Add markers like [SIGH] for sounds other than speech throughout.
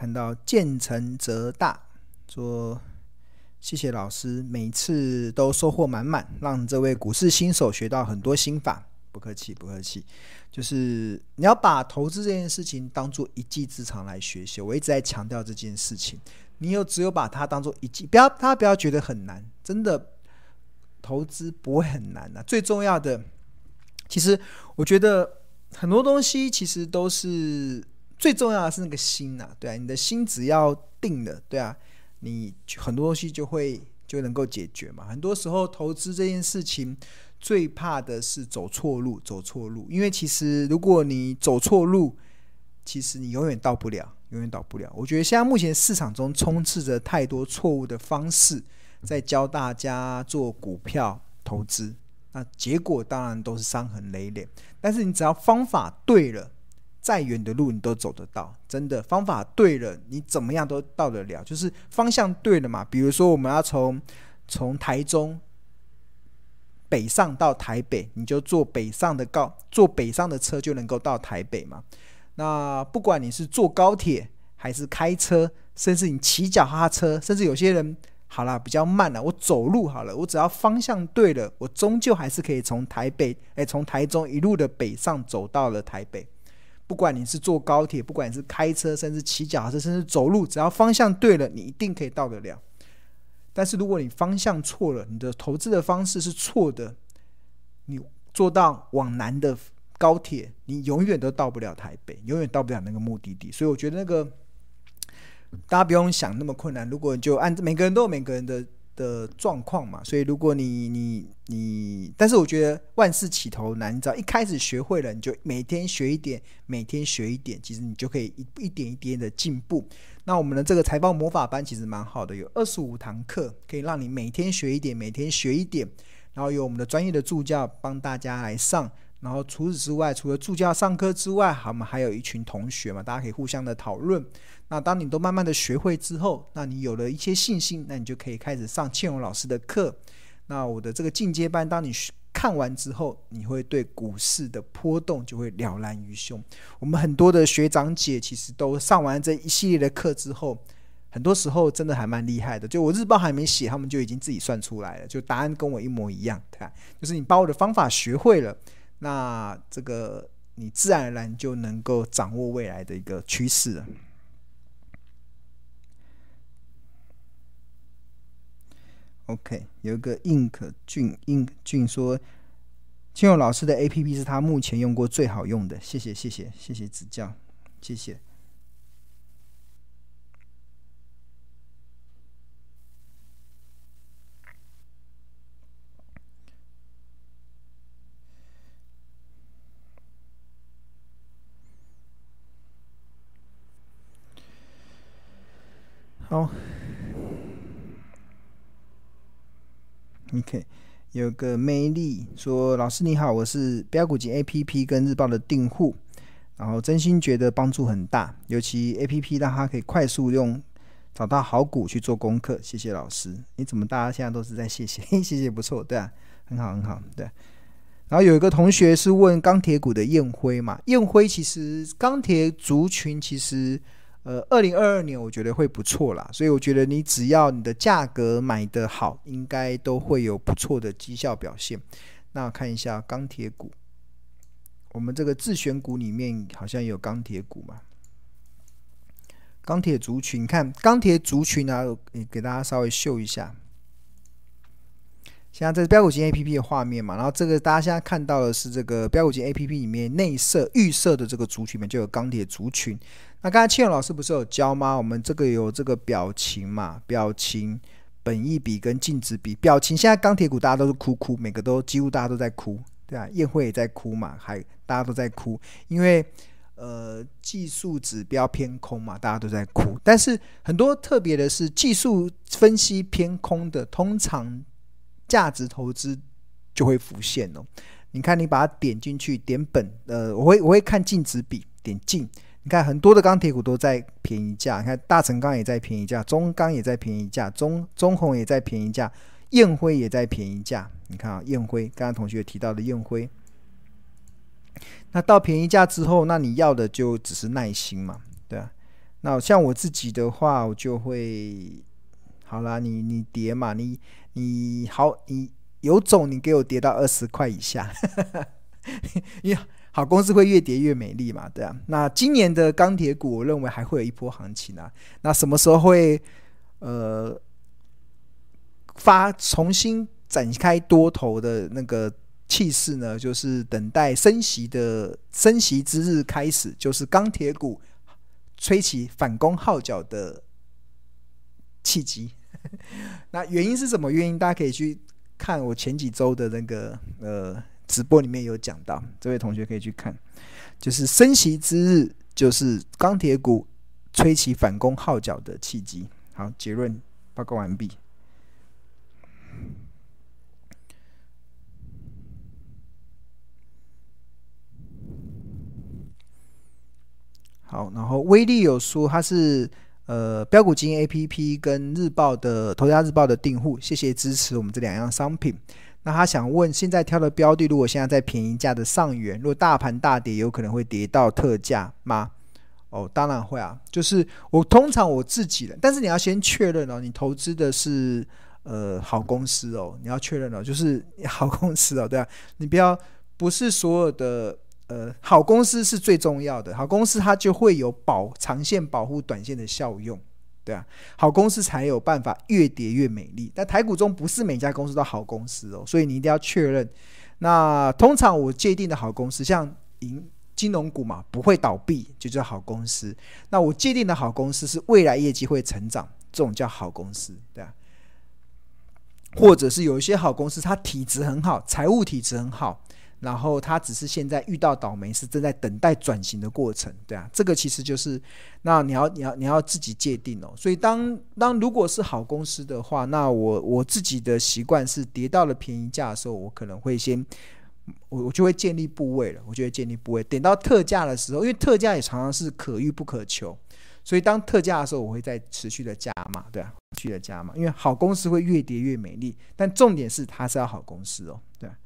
看到建成则大说，谢谢老师，每次都收获满满，让这位股市新手学到很多心法。不客气，不客气。就是你要把投资这件事情当做一技之长来学习。我一直在强调这件事情，你有只有把它当做一技，不要他不要觉得很难，真的投资不会很难的、啊。最重要的，其实我觉得很多东西其实都是。最重要的是那个心呐、啊，对啊，你的心只要定了，对啊，你很多东西就会就能够解决嘛。很多时候投资这件事情，最怕的是走错路，走错路。因为其实如果你走错路，其实你永远到不了，永远到不了。我觉得现在目前市场中充斥着太多错误的方式，在教大家做股票投资，那结果当然都是伤痕累累。但是你只要方法对了。再远的路你都走得到，真的方法对了，你怎么样都到得了。就是方向对了嘛。比如说，我们要从从台中北上到台北，你就坐北上的高坐北上的车就能够到台北嘛。那不管你是坐高铁还是开车，甚至你骑脚踏车，甚至有些人好了比较慢了，我走路好了，我只要方向对了，我终究还是可以从台北哎，从台中一路的北上走到了台北。不管你是坐高铁，不管你是开车，甚至骑脚踏车，甚至走路，只要方向对了，你一定可以到得了。但是如果你方向错了，你的投资的方式是错的，你坐到往南的高铁，你永远都到不了台北，永远到不了那个目的地。所以我觉得那个大家不用想那么困难。如果就按每个人都有每个人的。的状况嘛，所以如果你你你，但是我觉得万事起头难，你知道一开始学会了，你就每天学一点，每天学一点，其实你就可以一一点一点的进步。那我们的这个财报魔法班其实蛮好的，有二十五堂课，可以让你每天学一点，每天学一点，然后有我们的专业的助教帮大家来上。然后除此之外，除了助教上课之外，我们还有一群同学嘛，大家可以互相的讨论。那当你都慢慢的学会之后，那你有了一些信心，那你就可以开始上庆荣老师的课。那我的这个进阶班，当你看完之后，你会对股市的波动就会了然于胸。我们很多的学长姐其实都上完这一系列的课之后，很多时候真的还蛮厉害的。就我日报还没写，他们就已经自己算出来了，就答案跟我一模一样。对，就是你把我的方法学会了。那这个你自然而然就能够掌握未来的一个趋势了。OK，有一个 ink 俊 ink 俊说，金勇老师的 APP 是他目前用过最好用的，谢谢谢谢谢谢指教，谢谢。好，OK，有个魅力说：“老师你好，我是标股金 APP 跟日报的订户，然后真心觉得帮助很大，尤其 APP 让他可以快速用找到好股去做功课。谢谢老师，你怎么大家现在都是在谢谢？[LAUGHS] 谢谢不错，对啊，很好很好，对。然后有一个同学是问钢铁股的燕辉嘛，燕辉其实钢铁族群其实。”呃，二零二二年我觉得会不错啦，所以我觉得你只要你的价格买得好，应该都会有不错的绩效表现。那看一下钢铁股，我们这个自选股里面好像有钢铁股嘛？钢铁族群，看钢铁族群呢、啊，给大家稍微秀一下。现在这是标股金 A P P 的画面嘛，然后这个大家现在看到的是这个标股金 A P P 里面内设预设的这个族群里面就有钢铁族群。那刚才庆勇老师不是有教吗？我们这个有这个表情嘛，表情、本意比跟净值比。表情现在钢铁股大家都是哭哭，每个都几乎大家都在哭，对啊，宴会也在哭嘛，还大家都在哭，因为呃技术指标偏空嘛，大家都在哭。但是很多特别的是技术分析偏空的，通常。价值投资就会浮现哦。你看，你把它点进去，点本，呃，我会我会看净值比，点进。你看，很多的钢铁股都在便宜价，你看大成钢也在便宜价，中钢也在便宜价，中中红也在便宜价，燕辉也在便宜价。你看啊，燕辉，刚刚同学提到的燕辉，那到便宜价之后，那你要的就只是耐心嘛，对啊。那像我自己的话，我就会，好啦，你你跌嘛，你你好，你有种，你给我跌到二十块以下，因 [LAUGHS] 为好公司会越跌越美丽嘛，对啊。那今年的钢铁股，我认为还会有一波行情啊。那什么时候会呃发重新展开多头的那个气势呢？就是等待升息的升息之日开始，就是钢铁股。吹起反攻号角的契机，[LAUGHS] 那原因是什么原因？大家可以去看我前几周的那个呃直播里面有讲到，这位同学可以去看，就是升息之日，就是钢铁股吹起反攻号角的契机。好，结论报告完毕。好，然后威力有说他是呃标股金 A P P 跟日报的头家日报的订户，谢谢支持我们这两样商品。那他想问，现在挑的标的，如果现在在便宜价的上缘，如果大盘大跌，有可能会跌到特价吗？哦，当然会啊。就是我通常我自己的，但是你要先确认哦，你投资的是呃好公司哦，你要确认哦，就是好公司哦，对啊，你不要不是所有的。呃，好公司是最重要的，好公司它就会有保长线保护短线的效用，对啊，好公司才有办法越跌越美丽。但台股中不是每家公司都好公司哦，所以你一定要确认。那通常我界定的好公司，像银金融股嘛，不会倒闭就叫好公司。那我界定的好公司是未来业绩会成长，这种叫好公司，对啊。或者是有一些好公司，它体质很好，财务体质很好。然后他只是现在遇到倒霉，是正在等待转型的过程，对啊，这个其实就是，那你要你要你要自己界定哦。所以当当如果是好公司的话，那我我自己的习惯是跌到了便宜价的时候，我可能会先我我就会建立部位了，我就会建立部位。等到特价的时候，因为特价也常常是可遇不可求，所以当特价的时候，我会再持续的加码，对啊，持续的加码，因为好公司会越跌越美丽，但重点是它是要好公司哦，对啊。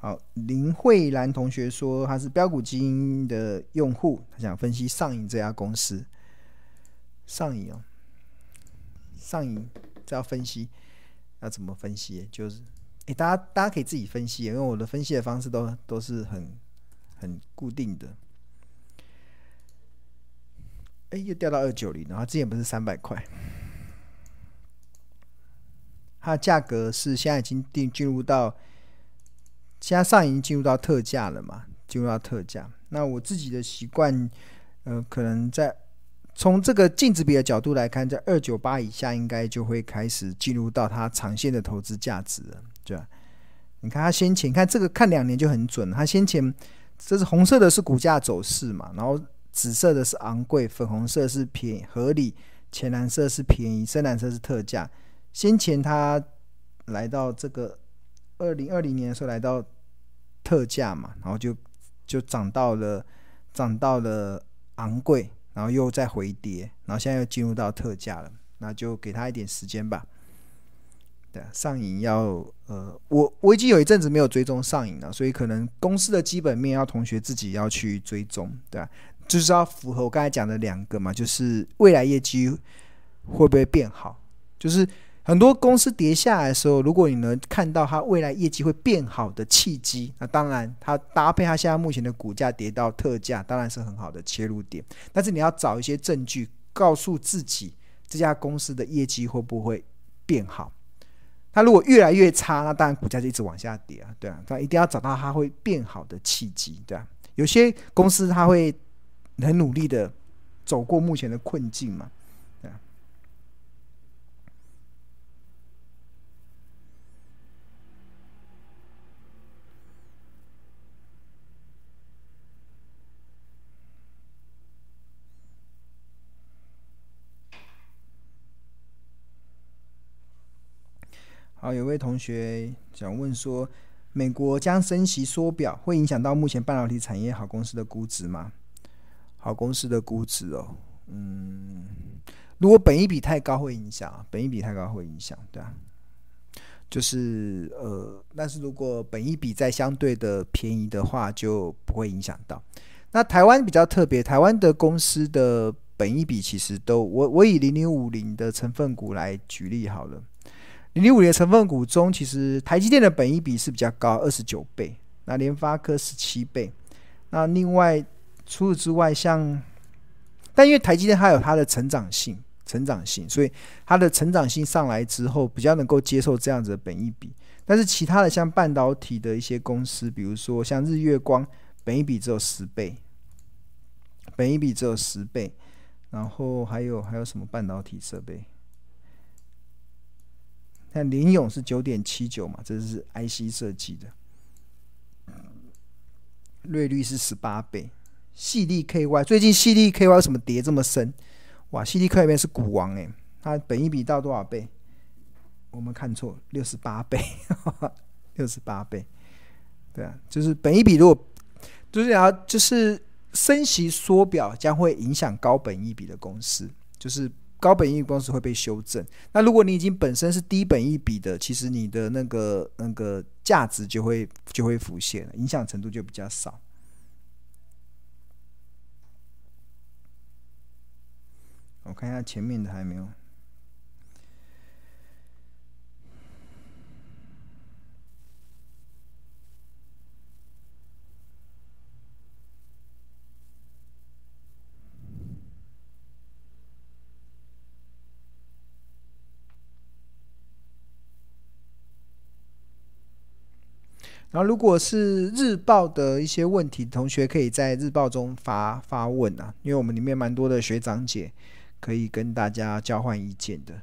好，林慧兰同学说他是标股基因的用户，他想分析上影这家公司。上影哦，上影这要分析，要怎么分析？就是，哎，大家大家可以自己分析，因为我的分析的方式都都是很很固定的。哎，又掉到二九零，然后之前不是三百块，它的价格是现在已经定进入到。现在上已经进入到特价了嘛？进入到特价，那我自己的习惯，呃，可能在从这个净值比的角度来看，在二九八以下，应该就会开始进入到它长线的投资价值了，对吧？你看它先前，看这个看两年就很准，它先前这是红色的是股价走势嘛，然后紫色的是昂贵，粉红色是便宜合理，浅蓝色是便宜，深蓝色是特价。先前它来到这个。二零二零年的时候来到特价嘛，然后就就涨到了涨到了昂贵，然后又再回跌，然后现在又进入到特价了，那就给他一点时间吧。对，上影要呃，我我已经有一阵子没有追踪上影了，所以可能公司的基本面要同学自己要去追踪，对吧？就是要符合我刚才讲的两个嘛，就是未来业绩会不会变好，就是。很多公司跌下来的时候，如果你能看到它未来业绩会变好的契机，那当然它搭配它现在目前的股价跌到特价，当然是很好的切入点。但是你要找一些证据，告诉自己这家公司的业绩会不会变好。它如果越来越差，那当然股价就一直往下跌啊，对啊。它一定要找到它会变好的契机，对啊。有些公司它会很努力的走过目前的困境嘛。好，有位同学想问说，美国将升息缩表，会影响到目前半导体产业好公司的估值吗？好公司的估值哦，嗯，如果本益比太高会影响，本益比太高会影响，对啊。就是呃，但是如果本益比在相对的便宜的话，就不会影响到。那台湾比较特别，台湾的公司的本益比其实都，我我以零零五零的成分股来举例好了。零零五零的成分股中，其实台积电的本益比是比较高，二十九倍。那联发科十七倍。那另外除此之外，像但因为台积电它有它的成长性。成长性，所以它的成长性上来之后，比较能够接受这样子的本益比。但是其他的像半导体的一些公司，比如说像日月光，本益比只有十倍，本益比只有十倍。然后还有还有什么半导体设备？那林勇是九点七九嘛，这是 IC 设计的。瑞率是十八倍，矽力 KY 最近矽力 KY 为什么跌这么深？哇，矽力科里面是股王诶，它本一比到多少倍？我们看错，六十八倍，六十八倍。对啊，就是本一比如果就是要就是升息缩表将会影响高本一比的公司，就是高本益公司会被修正。那如果你已经本身是低本益比的，其实你的那个那个价值就会就会浮现，影响程度就比较少。我看一下前面的还有没有。然后，如果是日报的一些问题，同学可以在日报中发发问啊，因为我们里面蛮多的学长姐。可以跟大家交换意见的。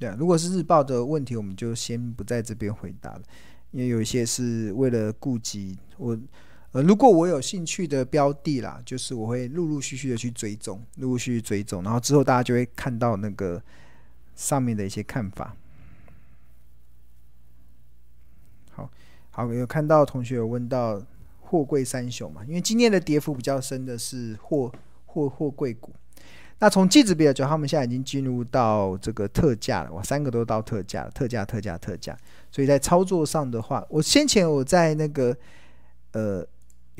对，如果是日报的问题，我们就先不在这边回答了，因为有一些是为了顾及我。呃，如果我有兴趣的标的啦，就是我会陆陆续续的去追踪，陆陆续续追踪，然后之后大家就会看到那个。上面的一些看法，好好有看到同学有问到货柜三雄嘛？因为今天的跌幅比较深的是货货货柜股。那从季指比较讲，他们现在已经进入到这个特价了，哇，三个都到特价了，特价特价特价。所以在操作上的话，我先前我在那个呃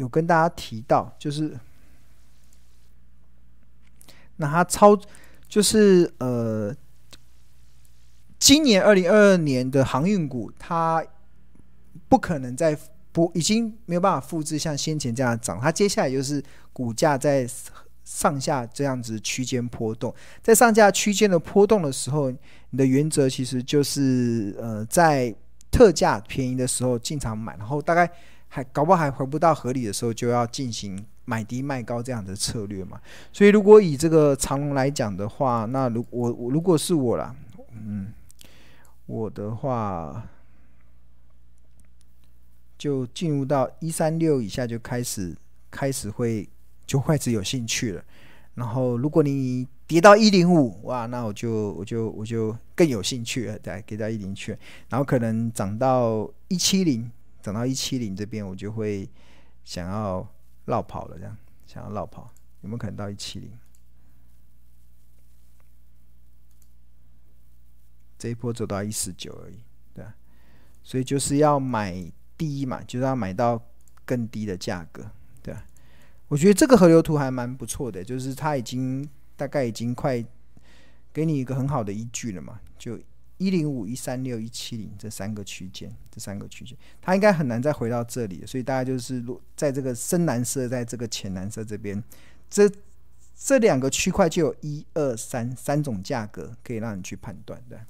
有跟大家提到，就是那他操就是呃。今年二零二二年的航运股，它不可能再不已经没有办法复制像先前这样涨，它接下来就是股价在上下这样子区间波动，在上下区间的波动的时候，你的原则其实就是呃在特价便宜的时候进场买，然后大概还搞不好还回不到合理的时候就要进行买低卖高这样的策略嘛。所以如果以这个长龙来讲的话，那如我我如果是我啦，嗯。我的话，就进入到一三六以下就开始开始会就开始有兴趣了。然后，如果你跌到一零五，哇，那我就我就我就更有兴趣了，对，跌到一零去。然后可能涨到一七零，涨到一七零这边，我就会想要落跑了，这样想要落跑，有没有可能到一七零？这一波走到一四九而已，对，所以就是要买低嘛，就是要买到更低的价格，对。我觉得这个河流图还蛮不错的，就是它已经大概已经快给你一个很好的依据了嘛，就一零五、一三六、一七零这三个区间，这三个区间，它应该很难再回到这里，所以大家就是在这个深蓝色，在这个浅蓝色这边，这这两个区块就有一二三三种价格可以让你去判断的。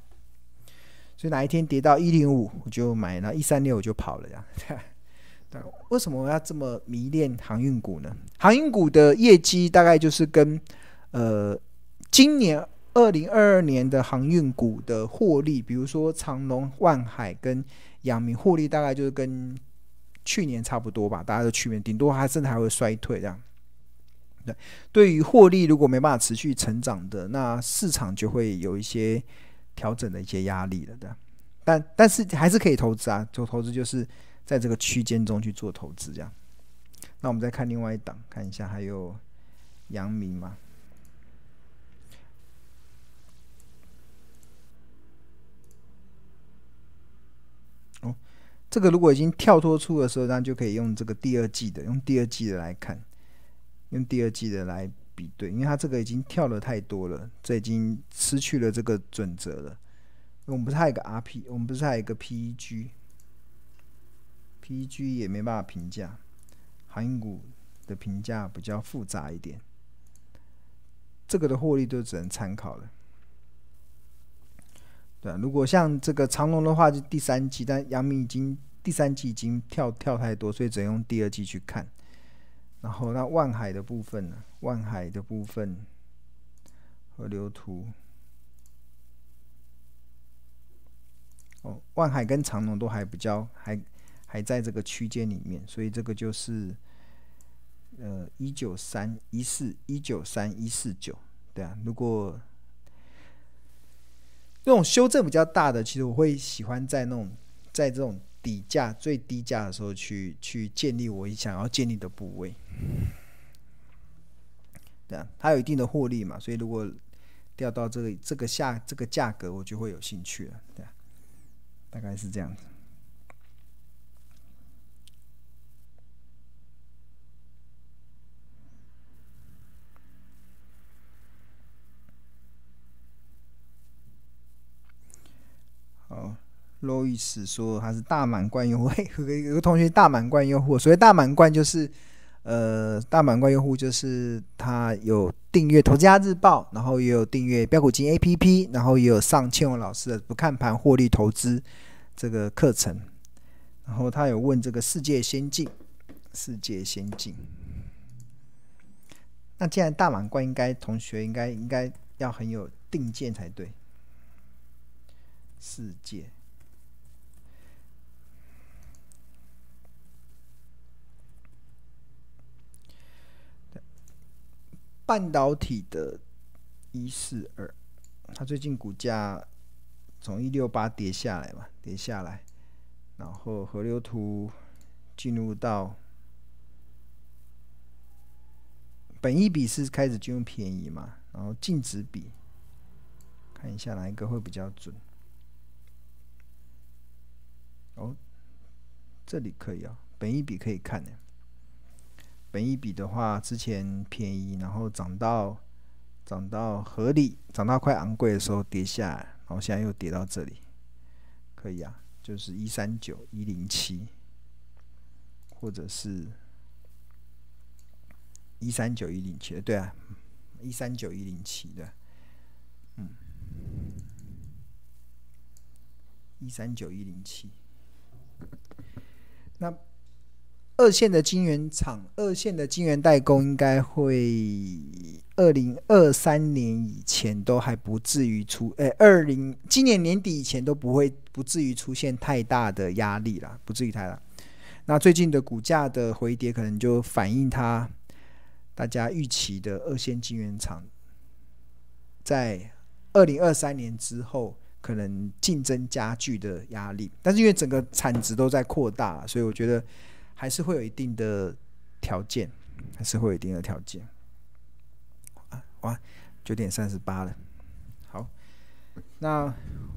所以哪一天跌到一零五，我就买了；一三六我就跑了，这样。对，为什么我要这么迷恋航运股呢？航运股的业绩大概就是跟呃，今年二零二二年的航运股的获利，比如说长荣、万海跟阳明获利，大概就是跟去年差不多吧。大家都去年顶多还甚至还会衰退这样。对，对于获利如果没办法持续成长的，那市场就会有一些。调整的一些压力了的，但但是还是可以投资啊。做投资就是在这个区间中去做投资这样。那我们再看另外一档，看一下还有阳明吗？哦，这个如果已经跳脱出的时候，那就可以用这个第二季的，用第二季的来看，用第二季的来比对，因为它这个已经跳了太多了，这已经失去了这个准则了。我们不是还有个 RP，我们不是还有一个 PEG，PEG 也没办法评价。航运股的评价比较复杂一点，这个的获利都只能参考了。对，如果像这个长龙的话，就第三季，但杨明已经第三季已经跳跳太多，所以只能用第二季去看。然后那万海的部分呢？万海的部分，河流图。哦，万海跟长龙都还比较还。还在这个区间里面，所以这个就是呃一九三一四一九三一四九，对啊。如果那种修正比较大的，其实我会喜欢在那种在这种底价最低价的时候去去建立我想要建立的部位，对啊，它有一定的获利嘛，所以如果掉到这个这个下这个价格，我就会有兴趣了，对啊，大概是这样子。路易斯说他是大满贯用户，有个同学大满贯用户，所谓大满贯就是，呃，大满贯用户就是他有订阅《投资家日报》，然后也有订阅标股金 APP，然后也有上倩蓉老师的不看盘获利投资这个课程，然后他有问这个世界先进，世界先进，那既然大满贯，应该同学应该应该要很有定见才对，世界。半导体的一四二，它最近股价从一六八跌下来嘛，跌下来，然后河流图进入到本一比是开始进入便宜嘛，然后净值比看一下哪一个会比较准。哦，这里可以啊，本一比可以看的。本一比的话，之前便宜，然后涨到涨到合理，涨到快昂贵的时候跌下来，然后现在又跌到这里，可以啊，就是一三九一零七，或者是一三九一零七，对啊，一三九一零七的，嗯，一三九一零七，那。二线的晶圆厂，二线的晶圆代工应该会二零二三年以前都还不至于出，诶，二零今年年底以前都不会不至于出现太大的压力啦，不至于太大。那最近的股价的回跌，可能就反映它大家预期的二线晶圆厂在二零二三年之后可能竞争加剧的压力。但是因为整个产值都在扩大，所以我觉得。还是会有一定的条件，还是会有一定的条件。啊，哇，九点三十八了。好，那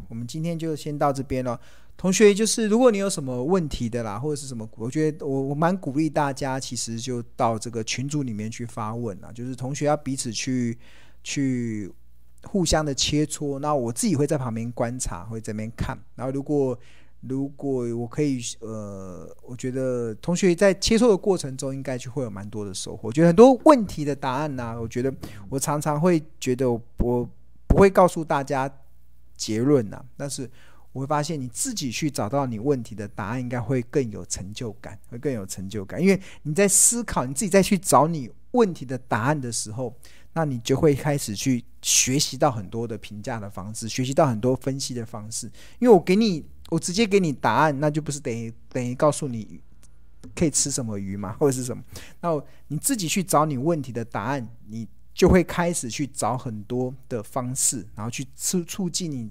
我们今天就先到这边了。同学，就是如果你有什么问题的啦，或者是什么，我觉得我我蛮鼓励大家，其实就到这个群组里面去发问啊。就是同学要彼此去去互相的切磋，那我自己会在旁边观察，会在这边看。然后如果如果我可以，呃，我觉得同学在切磋的过程中，应该就会有蛮多的收获。我觉得很多问题的答案呢、我觉得我常常会觉得我不会告诉大家结论呐、但是我会发现你自己去找到你问题的答案，应该会更有成就感，会更有成就感，因为你在思考，你自己再去找你问题的答案的时候，那你就会开始去学习到很多的评价的方式，学习到很多分析的方式，因为我给你。我直接给你答案，那就不是等于等于告诉你可以吃什么鱼吗？[LAUGHS] 或者是什么？那你自己去找你问题的答案，你就会开始去找很多的方式，然后去促促进你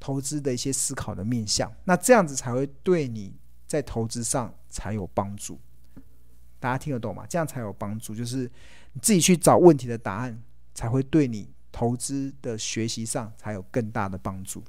投资的一些思考的面向。那这样子才会对你在投资上才有帮助。大家听得懂吗？这样才有帮助，就是你自己去找问题的答案，才会对你投资的学习上才有更大的帮助。